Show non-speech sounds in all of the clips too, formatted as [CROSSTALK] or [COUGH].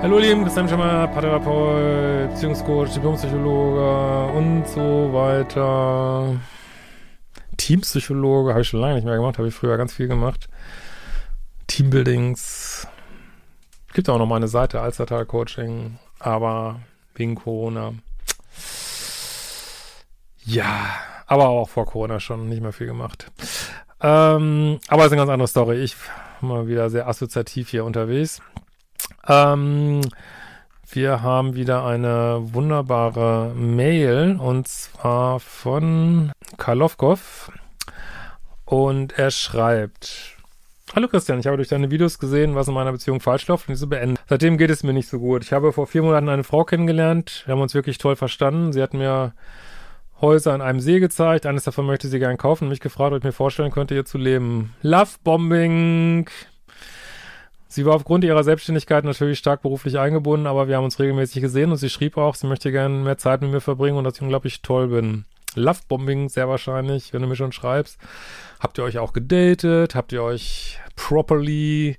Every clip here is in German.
Hallo Lieben, Christian Schimmer, Paartherapeut, Beziehungscoach, Diplompsychologe und so weiter. Teampsychologe habe ich schon lange nicht mehr gemacht, habe ich früher ganz viel gemacht. Teambuildings. Gibt auch noch mal eine Seite, Alstertal Coaching, aber wegen Corona. Ja, aber auch vor Corona schon nicht mehr viel gemacht. Ähm, aber ist eine ganz andere Story. Ich mal wieder sehr assoziativ hier unterwegs. Ähm, wir haben wieder eine wunderbare Mail und zwar von Karlovkov und er schreibt Hallo Christian, ich habe durch deine Videos gesehen, was in meiner Beziehung falsch läuft und diese beenden. Seitdem geht es mir nicht so gut. Ich habe vor vier Monaten eine Frau kennengelernt. Wir haben uns wirklich toll verstanden. Sie hat mir Häuser an einem See gezeigt. Eines davon möchte sie gern kaufen und mich gefragt, ob ich mir vorstellen könnte, hier zu leben. Love Bombing. Sie war aufgrund ihrer Selbstständigkeit natürlich stark beruflich eingebunden, aber wir haben uns regelmäßig gesehen und sie schrieb auch, sie möchte gerne mehr Zeit mit mir verbringen und dass ich unglaublich toll bin. Lovebombing sehr wahrscheinlich, wenn du mir schon schreibst. Habt ihr euch auch gedatet? Habt ihr euch properly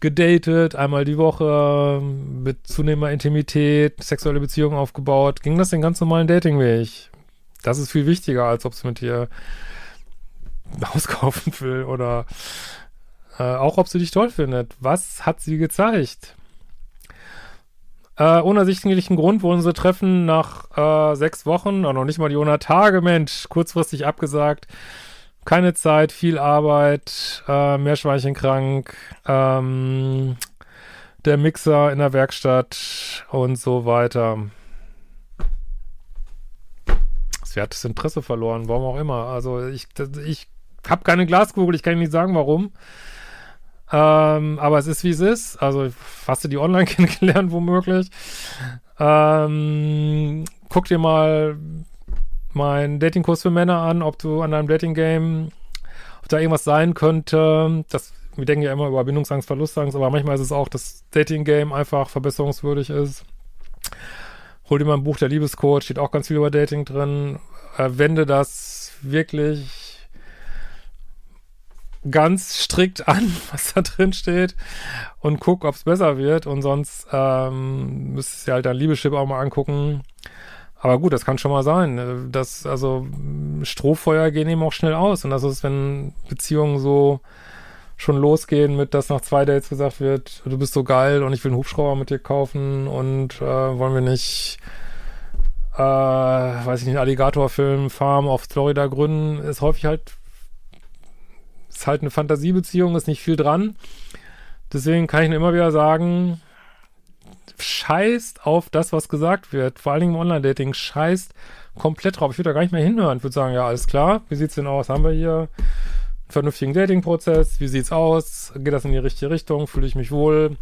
gedatet? Einmal die Woche mit zunehmender Intimität, sexuelle Beziehungen aufgebaut? Ging das den ganz normalen Datingweg? Das ist viel wichtiger, als ob es mit dir [LAUGHS] auskaufen will oder äh, auch ob sie dich toll findet. Was hat sie gezeigt? Äh, ohne ersichtlichen Grund wurden sie Treffen nach äh, sechs Wochen, oder noch nicht mal die 100 Tage, Mensch, kurzfristig abgesagt. Keine Zeit, viel Arbeit, äh, Meerschweinchen krank, ähm, der Mixer in der Werkstatt und so weiter. Sie hat das Interesse verloren, warum auch immer. Also ich, ich habe keine Glaskugel, ich kann nicht sagen, warum. Ähm, aber es ist, wie es ist. Also hast du die online [LAUGHS] kennengelernt, womöglich. Ähm, guck dir mal meinen Datingkurs für Männer an, ob du an deinem Dating-Game, ob da irgendwas sein könnte. Das, wir denken ja immer über Bindungsangst, Verlustangst, aber manchmal ist es auch, dass Dating-Game einfach verbesserungswürdig ist. Hol dir mal ein Buch der Liebescoach, steht auch ganz viel über Dating drin. Äh, wende das wirklich ganz strikt an, [LAUGHS] was da drin steht und guck, ob es besser wird. Und sonst ähm, müsstest du halt dein Liebeschip auch mal angucken. Aber gut, das kann schon mal sein. Äh, dass, also Strohfeuer gehen eben auch schnell aus. Und das ist, wenn Beziehungen so schon losgehen mit, dass nach zwei Dates gesagt wird, du bist so geil und ich will einen Hubschrauber mit dir kaufen und äh, wollen wir nicht, äh, weiß ich nicht, einen Alligatorfilm Farm auf Florida gründen, ist häufig halt ist halt eine Fantasiebeziehung, ist nicht viel dran. Deswegen kann ich nur immer wieder sagen, scheißt auf das, was gesagt wird. Vor allen Dingen im Online-Dating, scheißt komplett drauf. Ich würde da gar nicht mehr hinhören. Ich würde sagen, ja, alles klar. Wie sieht's denn aus? Haben wir hier einen vernünftigen Dating-Prozess? Wie sieht's aus? Geht das in die richtige Richtung? Fühle ich mich wohl?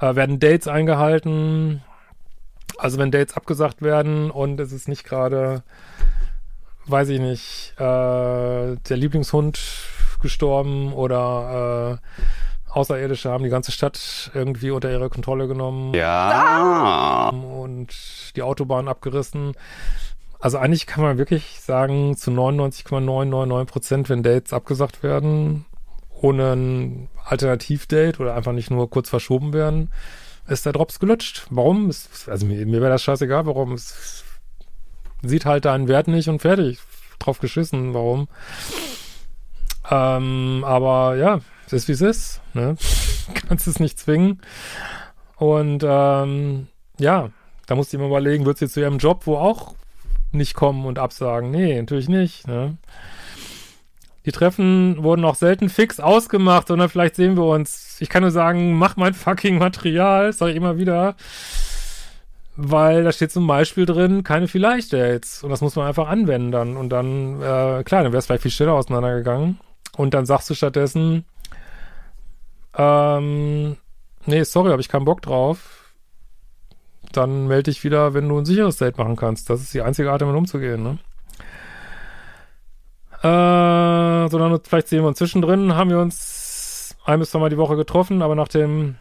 Äh, werden Dates eingehalten? Also wenn Dates abgesagt werden und es ist nicht gerade, weiß ich nicht, äh, der Lieblingshund gestorben oder äh, Außerirdische haben die ganze Stadt irgendwie unter ihre Kontrolle genommen. Ja. Und die Autobahn abgerissen. Also eigentlich kann man wirklich sagen, zu 99,999 Prozent, wenn Dates abgesagt werden, ohne ein Alternativdate oder einfach nicht nur kurz verschoben werden, ist der Drops gelutscht. Warum? Also mir, mir wäre das scheißegal, warum. Es sieht halt deinen Wert nicht und fertig. Drauf geschissen, warum? Ähm, aber ja, es ist wie es ist. Ne? [LAUGHS] Kannst es nicht zwingen. Und ähm, ja, da musst du immer überlegen, wird sie zu ihrem Job, wo auch nicht kommen und absagen? Nee, natürlich nicht. Ne? Die Treffen wurden auch selten fix ausgemacht, sondern vielleicht sehen wir uns. Ich kann nur sagen, mach mein fucking Material, sag ich immer wieder. Weil da steht zum Beispiel drin, keine Vielleicht-Dates. Und das muss man einfach anwenden dann. Und dann, äh, klar, dann wäre es vielleicht viel schneller auseinandergegangen. Und dann sagst du stattdessen, ähm, nee, sorry, habe ich keinen Bock drauf. Dann melde dich wieder, wenn du ein sicheres Date machen kannst. Das ist die einzige Art, damit umzugehen, ne? Äh, sondern vielleicht sehen wir uns zwischendrin, haben wir uns ein bis zweimal die Woche getroffen, aber nach dem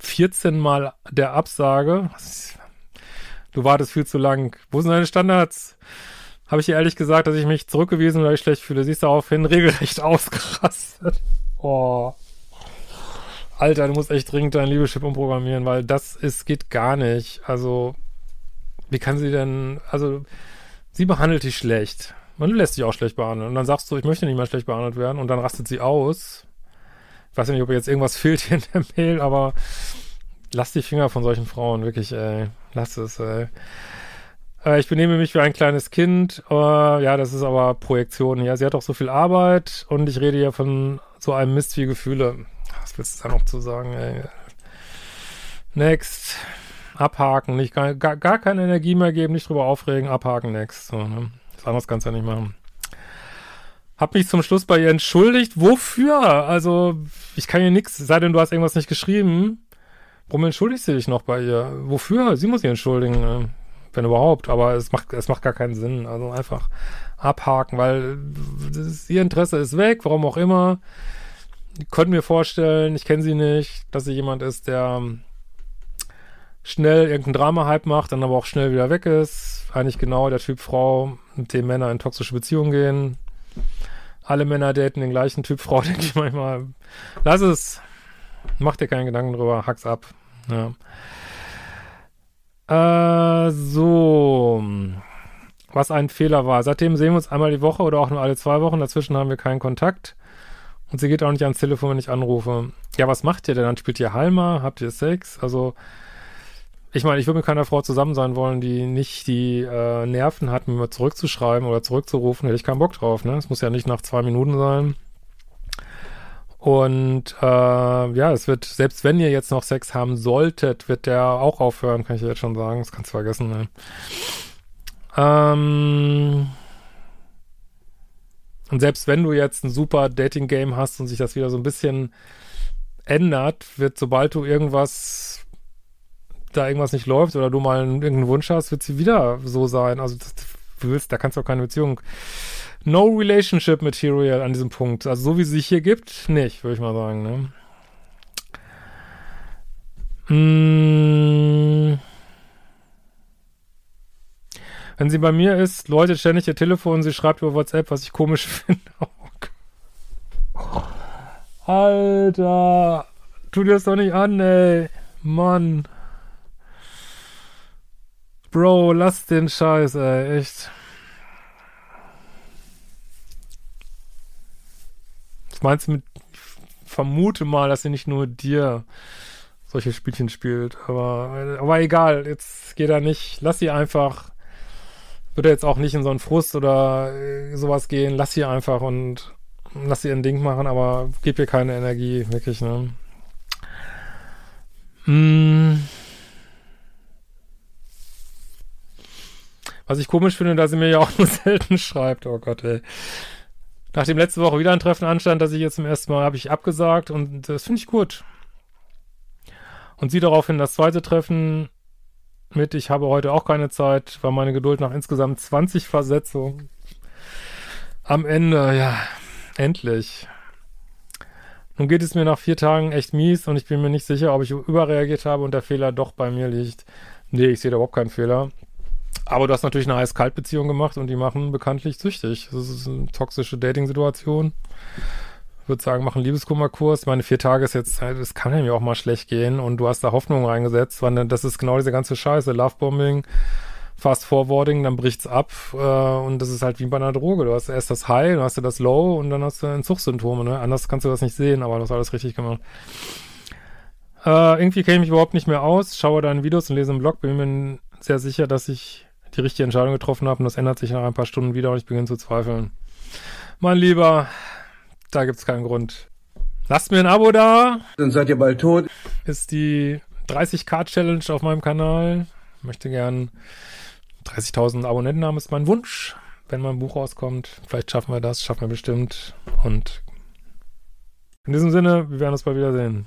14 Mal der Absage, du wartest viel zu lang, wo sind deine Standards? Habe ich dir ehrlich gesagt, dass ich mich zurückgewiesen oder ich schlecht fühle. Siehst du daraufhin regelrecht [LAUGHS] ausgerastet. Oh. Alter, du musst echt dringend dein Liebeschip umprogrammieren, weil das ist, geht gar nicht. Also, wie kann sie denn, also, sie behandelt dich schlecht. Man lässt sich auch schlecht behandeln. Und dann sagst du, ich möchte nicht mehr schlecht behandelt werden. Und dann rastet sie aus. Ich weiß ja nicht, ob jetzt irgendwas [LAUGHS] fehlt hier in der Mail, aber lass die Finger von solchen Frauen, wirklich, ey. Lass es, ey. Äh, ich benehme mich wie ein kleines Kind. Äh, ja, das ist aber Projektion. Ja, sie hat auch so viel Arbeit und ich rede ja von so einem Mist wie Gefühle. Was willst du da noch zu sagen, ey? Next. Abhaken, nicht gar, gar, keine Energie mehr geben, nicht drüber aufregen, abhaken, next. So, ne? Das anderes kannst du ja nicht machen. Hab mich zum Schluss bei ihr entschuldigt. Wofür? Also, ich kann ihr nichts, sei denn du hast irgendwas nicht geschrieben. Warum entschuldigst du dich noch bei ihr? Wofür? Sie muss sich entschuldigen, äh, wenn überhaupt. Aber es macht, es macht gar keinen Sinn. Also einfach abhaken, weil ist, ihr Interesse ist weg, warum auch immer. Konnte mir vorstellen, ich kenne sie nicht, dass sie jemand ist, der schnell irgendein Drama-Hype macht, dann aber auch schnell wieder weg ist. Eigentlich genau der Typ Frau, mit dem Männer in toxische Beziehungen gehen. Alle Männer daten den gleichen Typ Frau, [LAUGHS] denke ich manchmal. Lass es. Mach dir keinen Gedanken drüber, hack's ab. Ja. Äh, so. Was ein Fehler war. Seitdem sehen wir uns einmal die Woche oder auch nur alle zwei Wochen. Dazwischen haben wir keinen Kontakt. Und sie geht auch nicht ans Telefon, wenn ich anrufe. Ja, was macht ihr denn? Dann spielt ihr Halma? Habt ihr Sex? Also, ich meine, ich würde mit keiner Frau zusammen sein wollen, die nicht die äh, Nerven hat, mir zurückzuschreiben oder zurückzurufen. Hätte ich keinen Bock drauf, ne? Es muss ja nicht nach zwei Minuten sein. Und äh, ja, es wird, selbst wenn ihr jetzt noch Sex haben solltet, wird der auch aufhören, kann ich jetzt schon sagen. Das kannst du vergessen, ne? Ähm, und selbst wenn du jetzt ein super Dating-Game hast und sich das wieder so ein bisschen ändert, wird, sobald du irgendwas da irgendwas nicht läuft oder du mal einen, irgendeinen Wunsch hast, wird sie wieder so sein. Also das, du willst, da kannst du auch keine Beziehung. No relationship material an diesem Punkt. Also so wie sie sich hier gibt, nicht, würde ich mal sagen. Ne? Mmh. Wenn sie bei mir ist, läutet ständig ihr Telefon, sie schreibt über WhatsApp, was ich komisch [LAUGHS] finde. Oh Alter, tu dir das doch nicht an, ey. Mann. Bro, lass den Scheiß, ey, echt. Was meinst du mit, vermute mal, dass sie nicht nur dir solche Spielchen spielt, aber, aber egal, jetzt geht er nicht, lass sie einfach, würde jetzt auch nicht in so einen Frust oder äh, sowas gehen, lass sie einfach und lass sie ein Ding machen, aber gib ihr keine Energie, wirklich, ne. Hm. Was ich komisch finde, dass sie mir ja auch [LAUGHS] nur selten schreibt. Oh Gott, ey. Nachdem letzte Woche wieder ein Treffen anstand, dass ich jetzt zum ersten Mal habe ich abgesagt und das finde ich gut. Und sie daraufhin das zweite Treffen mit, ich habe heute auch keine Zeit, war meine Geduld nach insgesamt 20 Versetzungen. Am Ende, ja, endlich. Nun geht es mir nach vier Tagen echt mies und ich bin mir nicht sicher, ob ich überreagiert habe und der Fehler doch bei mir liegt. Nee, ich sehe da überhaupt keinen Fehler. Aber du hast natürlich eine Heiß-Kalt-Beziehung gemacht und die machen bekanntlich süchtig. Das ist eine toxische Dating-Situation. Ich würde sagen, machen Liebeskummerkurs. Meine vier Tage ist jetzt, es kann ja auch mal schlecht gehen und du hast da Hoffnung reingesetzt, weil das ist genau diese ganze Scheiße. Lovebombing, Fast Forwarding, dann bricht's ab äh, und das ist halt wie bei einer Droge. Du hast erst das High, dann hast du das Low und dann hast du Entzugssymptome. Ne? Anders kannst du das nicht sehen, aber du hast alles richtig gemacht. Äh, irgendwie kenne ich mich überhaupt nicht mehr aus, schaue deine Videos und lese im Blog, bin mir sehr sicher, dass ich die richtige Entscheidung getroffen habe und das ändert sich nach ein paar Stunden wieder und ich beginne zu zweifeln. mein Lieber, da gibt's keinen Grund. Lasst mir ein Abo da. Dann seid ihr bald tot. Ist die 30k Challenge auf meinem Kanal. Möchte gern 30.000 Abonnenten haben, ist mein Wunsch. Wenn mein Buch rauskommt, vielleicht schaffen wir das, schaffen wir bestimmt. Und in diesem Sinne, wir werden uns bald wiedersehen.